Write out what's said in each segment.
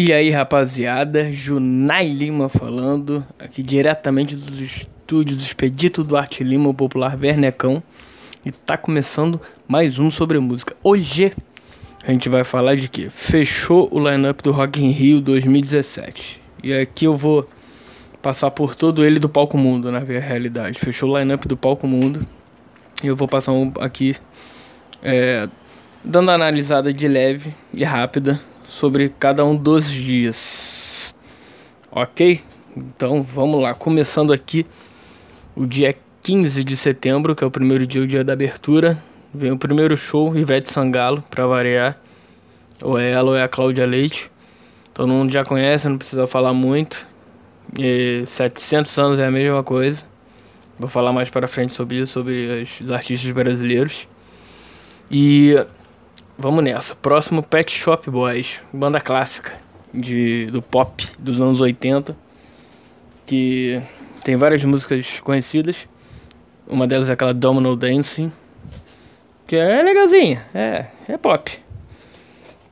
E aí, rapaziada, Junai Lima falando, aqui diretamente dos estúdios Expedito Duarte Lima, o popular Vernecão. E tá começando mais um sobre música. Hoje a gente vai falar de que fechou o lineup do Rock in Rio 2017. E aqui eu vou passar por todo ele do Palco Mundo, na realidade. Fechou o lineup do Palco Mundo. E eu vou passar um aqui é, dando analisada de leve e rápida sobre cada um dos dias. Ok? Então vamos lá, começando aqui o dia 15 de setembro, que é o primeiro dia, o dia da abertura. Vem o primeiro show, Ivete Sangalo, pra variar. Ou é ela ou é a Cláudia Leite. Todo mundo já conhece, não precisa falar muito. E 700 anos é a mesma coisa. Vou falar mais para frente sobre isso, sobre os artistas brasileiros. E vamos nessa. Próximo Pet Shop Boys, banda clássica de, do pop dos anos 80, que tem várias músicas conhecidas. Uma delas é aquela Domino Dancing, que é legalzinha, é, é pop.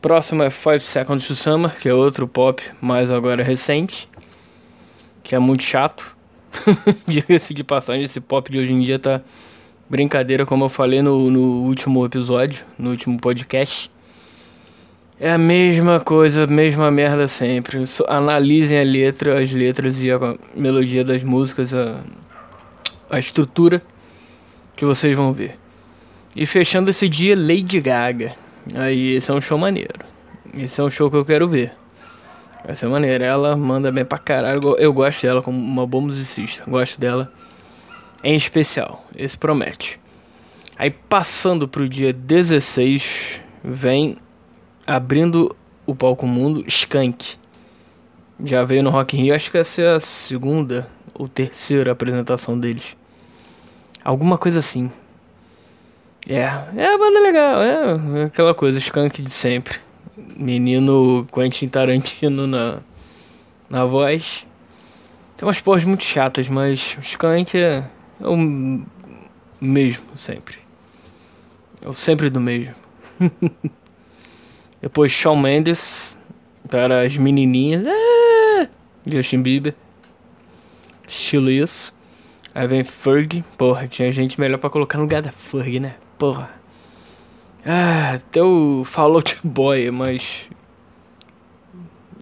Próximo é Five Seconds to Summer, que é outro pop, mas agora recente, que é muito chato. Diga-se de passagem, esse pop de hoje em dia tá Brincadeira, como eu falei no, no último episódio, no último podcast. É a mesma coisa, mesma merda sempre. Analisem a letra, as letras e a melodia das músicas, a, a estrutura que vocês vão ver. E fechando esse dia, Lady Gaga. Aí, esse é um show maneiro. Esse é um show que eu quero ver. Vai ser maneiro. Ela manda bem pra caralho. Eu gosto dela como uma boa musicista. Gosto dela em especial. Esse promete. Aí passando pro dia 16, vem abrindo o palco mundo Skank. Já veio no Rock in Rio, acho que essa é a segunda ou terceira apresentação deles. Alguma coisa assim. É, é a banda legal, é, é aquela coisa, Skank de sempre. Menino Quentin Tarantino na, na voz. Tem umas porras muito chatas, mas Skank é, é o mesmo, sempre. É o sempre do mesmo. Depois Shawn Mendes para as menininhas. É, Justin Bieber. Estilo isso. Aí vem Ferg. Porra, tinha gente melhor pra colocar no lugar da Ferg, né? Porra. Ah, até o Fallout Boy, mas.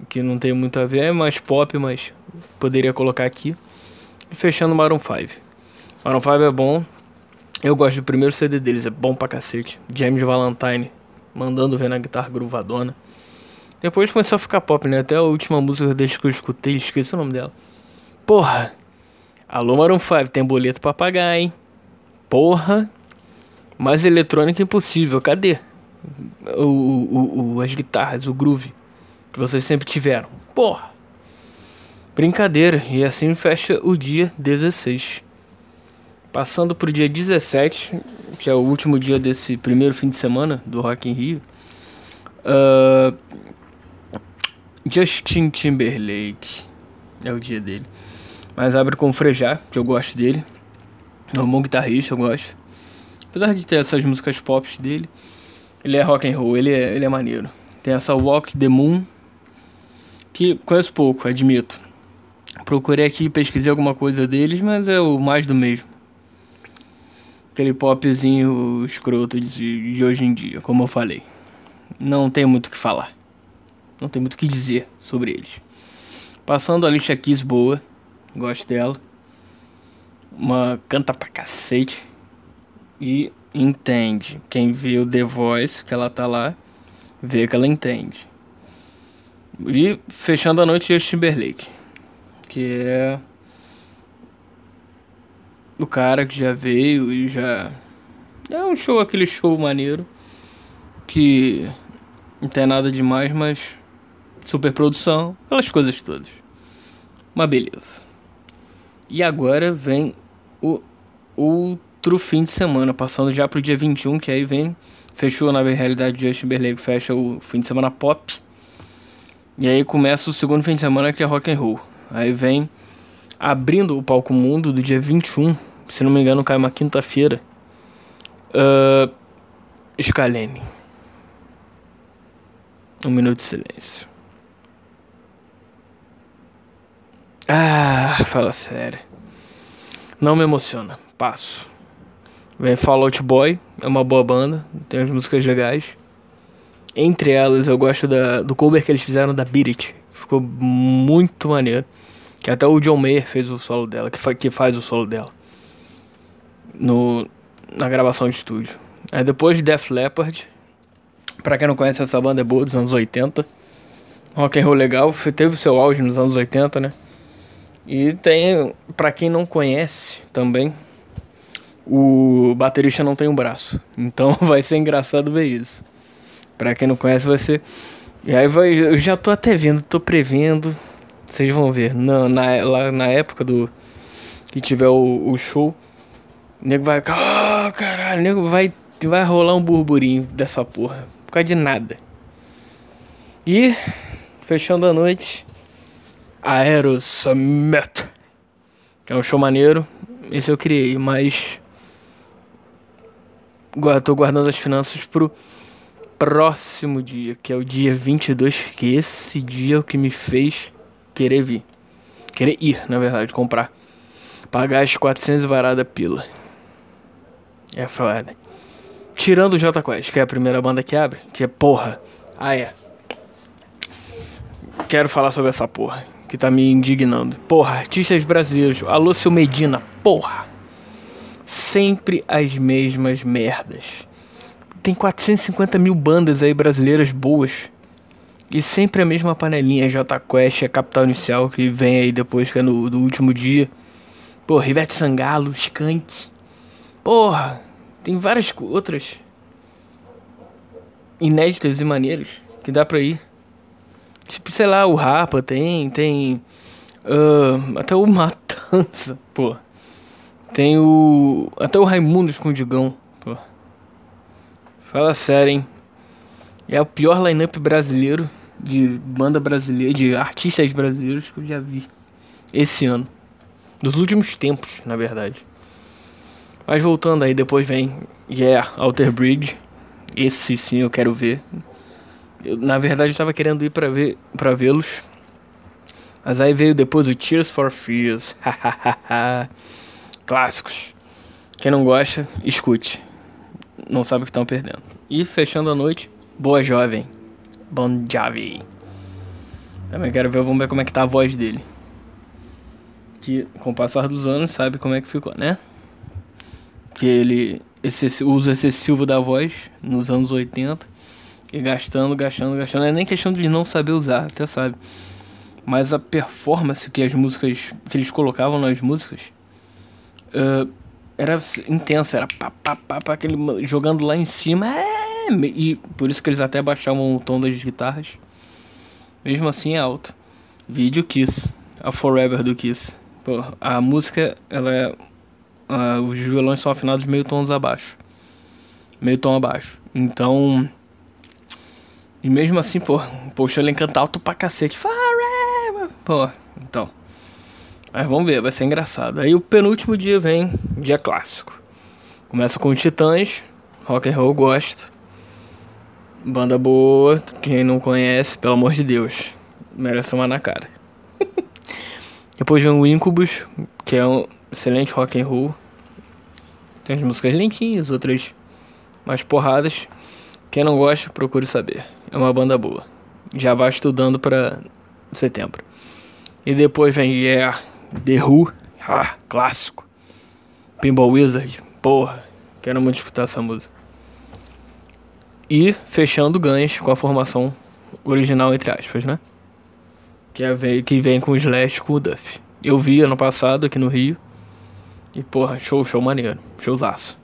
Que não tem muito a ver, é mais pop, mas poderia colocar aqui. E fechando Maroon 5. Maroon 5 é bom. Eu gosto do primeiro CD deles, é bom pra cacete. James Valentine mandando ver na guitarra gruvadona. Depois começou a ficar pop, né? Até a última música desde que eu escutei, esqueci o nome dela. Porra! Alô Maroon 5, tem boleto pra pagar, hein? Porra! Mais eletrônica impossível, cadê? O, o, o, as guitarras, o groove que vocês sempre tiveram. Porra! Brincadeira, e assim fecha o dia 16. Passando pro dia 17, que é o último dia desse primeiro fim de semana do Rock in Rio. Uh, Justin Timberlake é o dia dele. Mas abre com o Frejá, que eu gosto dele. É um bom guitarrista, eu gosto. Apesar de ter essas músicas pop dele, ele é rock and roll, ele é, ele é maneiro. Tem essa Walk the Moon, que conheço pouco, admito. Procurei aqui, pesquisei alguma coisa deles, mas é o mais do mesmo aquele popzinho escroto de, de hoje em dia, como eu falei. Não tem muito o que falar. Não tem muito o que dizer sobre eles. Passando a lista Kiss boa. Gosto dela. Uma canta pra cacete. E entende. Quem viu The Voice, que ela tá lá, vê que ela entende. E fechando a noite, Justin Timberlake. Que é o cara que já veio e já. É um show, aquele show maneiro. Que não tem nada demais, mas. Super produção, aquelas coisas todas. Uma beleza. E agora vem o outro fim de semana, passando já pro dia 21, que aí vem. Fechou na realidade Justin Timberlake fecha o fim de semana pop. E aí começa o segundo fim de semana que é rock and roll. Aí vem abrindo o palco mundo do dia 21, se não me engano, cai uma quinta-feira. Uh, Scalene. Um minuto de silêncio. Ah, fala sério. Não me emociona. Passo. Vem Fallout Boy, é uma boa banda, tem umas músicas legais. Entre elas, eu gosto da, do cover que eles fizeram da Beat It. Ficou muito maneiro. Que até o John Mayer fez o solo dela, que, fa que faz o solo dela. No, na gravação de estúdio. Aí depois de Def Leppard. Pra quem não conhece essa banda é boa dos anos 80. Rock and roll legal, teve seu auge nos anos 80, né? E tem, pra quem não conhece também, o baterista não tem um braço. Então vai ser engraçado ver isso. Pra quem não conhece, vai ser. E aí vai. Eu já tô até vendo, tô prevendo. Vocês vão ver. Na, na, lá na época do. Que tiver o, o show. O nego vai. Oh, caralho, o nego vai. Vai rolar um burburinho dessa porra. Por causa de nada. E. Fechando a noite. Aerosmith. É um show maneiro. Esse eu criei, mas. Tô guardando as finanças pro próximo dia, que é o dia 22, que esse dia é o que me fez querer vir. Querer ir, na verdade, comprar. Pagar as 400 varada pila. É foda. Tirando o J Quest, que é a primeira banda que abre, que é porra. Ah, é. Quero falar sobre essa porra, que tá me indignando. Porra, artistas brasileiros. Alô, seu Medina, porra. Sempre as mesmas merdas tem 450 mil bandas aí brasileiras boas. E sempre a mesma panelinha, J Quest, a Capital Inicial, que vem aí depois, que é no, do último dia. Pô, Rivete Sangalo, Skank. Porra, tem várias outras inéditas e maneiras que dá pra ir. Tipo, sei lá, o Rapa tem, tem. Uh, até o Matanza, pô. Tem o. Até o Raimundo Escondigão. Fala sério, hein? É o pior line-up brasileiro de banda brasileira, de artistas brasileiros que eu já vi esse ano. Dos últimos tempos, na verdade. Mas voltando aí, depois vem Yeah, Alter Bridge. Esse sim eu quero ver. Eu, na verdade eu tava querendo ir pra ver para vê-los. Mas aí veio depois o Tears for Fears. Clássicos. Quem não gosta, escute não sabe o que estão perdendo. E fechando a noite, Boa Jovem, Bon Jovi. Também quero ver, vamos ver como é que tá a voz dele. Que com o passar dos anos sabe como é que ficou, né? Que ele esse uso excessivo da voz nos anos 80 e gastando, gastando, gastando. Não é nem questão de não saber usar, até sabe. Mas a performance que as músicas que eles colocavam nas músicas uh, era intensa, era pá, pá, pá, pá, aquele jogando lá em cima. É, e por isso que eles até baixavam o tom das guitarras. Mesmo assim é alto. Vídeo Kiss, a Forever do Kiss. Pô, a música, ela é. Uh, os violões são afinados meio tons abaixo. Meio tom abaixo. Então. E mesmo assim, pô, poxa, ele canta alto pra cacete. Forever! Pô, então. Mas vamos ver, vai ser engraçado. Aí o penúltimo dia vem, dia clássico. Começa com Titãs, rock and roll gosto. Banda boa, quem não conhece, pelo amor de Deus, merece uma na cara. Depois vem o Incubus, que é um excelente rock and roll. Tem as músicas lentinhas, outras mais porradas. Quem não gosta, procure saber. É uma banda boa. Já vai estudando para setembro. E depois vem Yeah, The Who, ah, clássico. Pinball Wizard, porra, quero muito escutar essa música. E fechando ganhos com a formação original, entre aspas, né? Que, é, que vem com o Slash com o Duff. Eu vi ano passado aqui no Rio. E porra, show, show maneiro. Showzaço.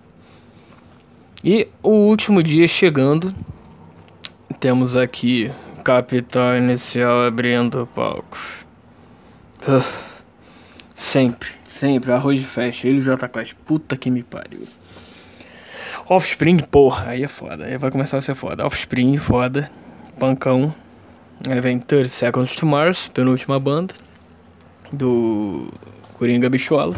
E o último dia chegando. Temos aqui Capital Inicial abrindo o palco. Sempre, sempre. Arroz de festa. Ele e o J Quest. Puta que me pariu. Offspring, porra, aí é foda. Aí vai começar a ser foda. Offspring, foda. Pancão. Aí vem 30 Seconds to Mars, penúltima banda. Do Coringa Bichola.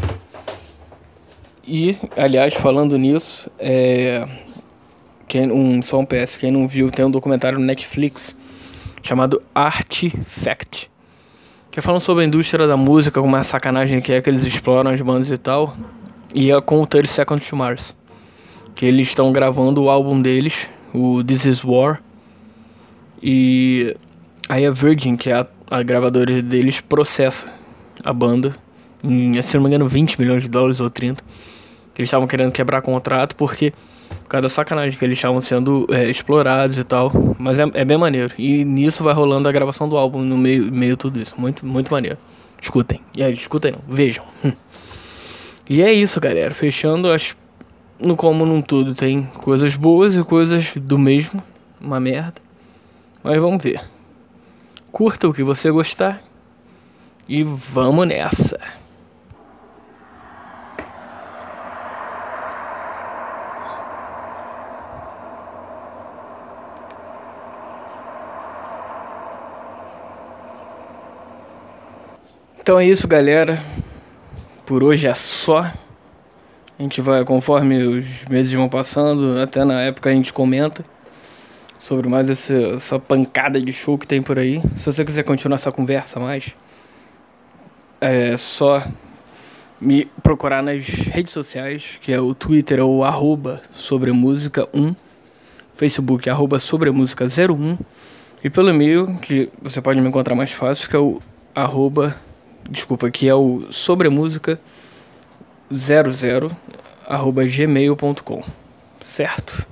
E, aliás, falando nisso, é. Quem, um, só um PS, quem não viu, tem um documentário no Netflix chamado Artifact Que é falando sobre a indústria da música, como uma sacanagem que é que eles exploram as bandas e tal. E é com o 30 Seconds to Mars. Que eles estão gravando o álbum deles, o This Is War. E aí a Virgin, que é a, a gravadora deles, processa a banda em, se não me engano, 20 milhões de dólares ou 30. Que eles estavam querendo quebrar contrato porque por sacanagem que eles estavam sendo é, explorados e tal. Mas é, é, bem maneiro. E nisso vai rolando a gravação do álbum no meio, meio tudo isso. Muito, muito maneiro. Escutem. E aí, escutem não, vejam. Hum. E é isso, galera. Fechando, acho. No como num tudo tem coisas boas e coisas do mesmo. Uma merda. Mas vamos ver. Curta o que você gostar. E vamos nessa. Então é isso, galera. Por hoje é só. A gente vai, conforme os meses vão passando, até na época a gente comenta sobre mais essa, essa pancada de show que tem por aí. Se você quiser continuar essa conversa mais, é só me procurar nas redes sociais, que é o Twitter, é o arroba sobremusica 1, Facebook, arroba sobremusica 01, e pelo e-mail, que você pode me encontrar mais fácil, que é o arroba desculpa, que é o sobremusica00 arroba gmail.com, certo?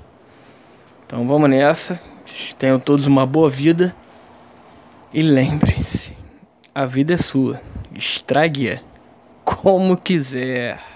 Então vamos nessa. Tenham todos uma boa vida. E lembre-se, a vida é sua. Estrague-a como quiser.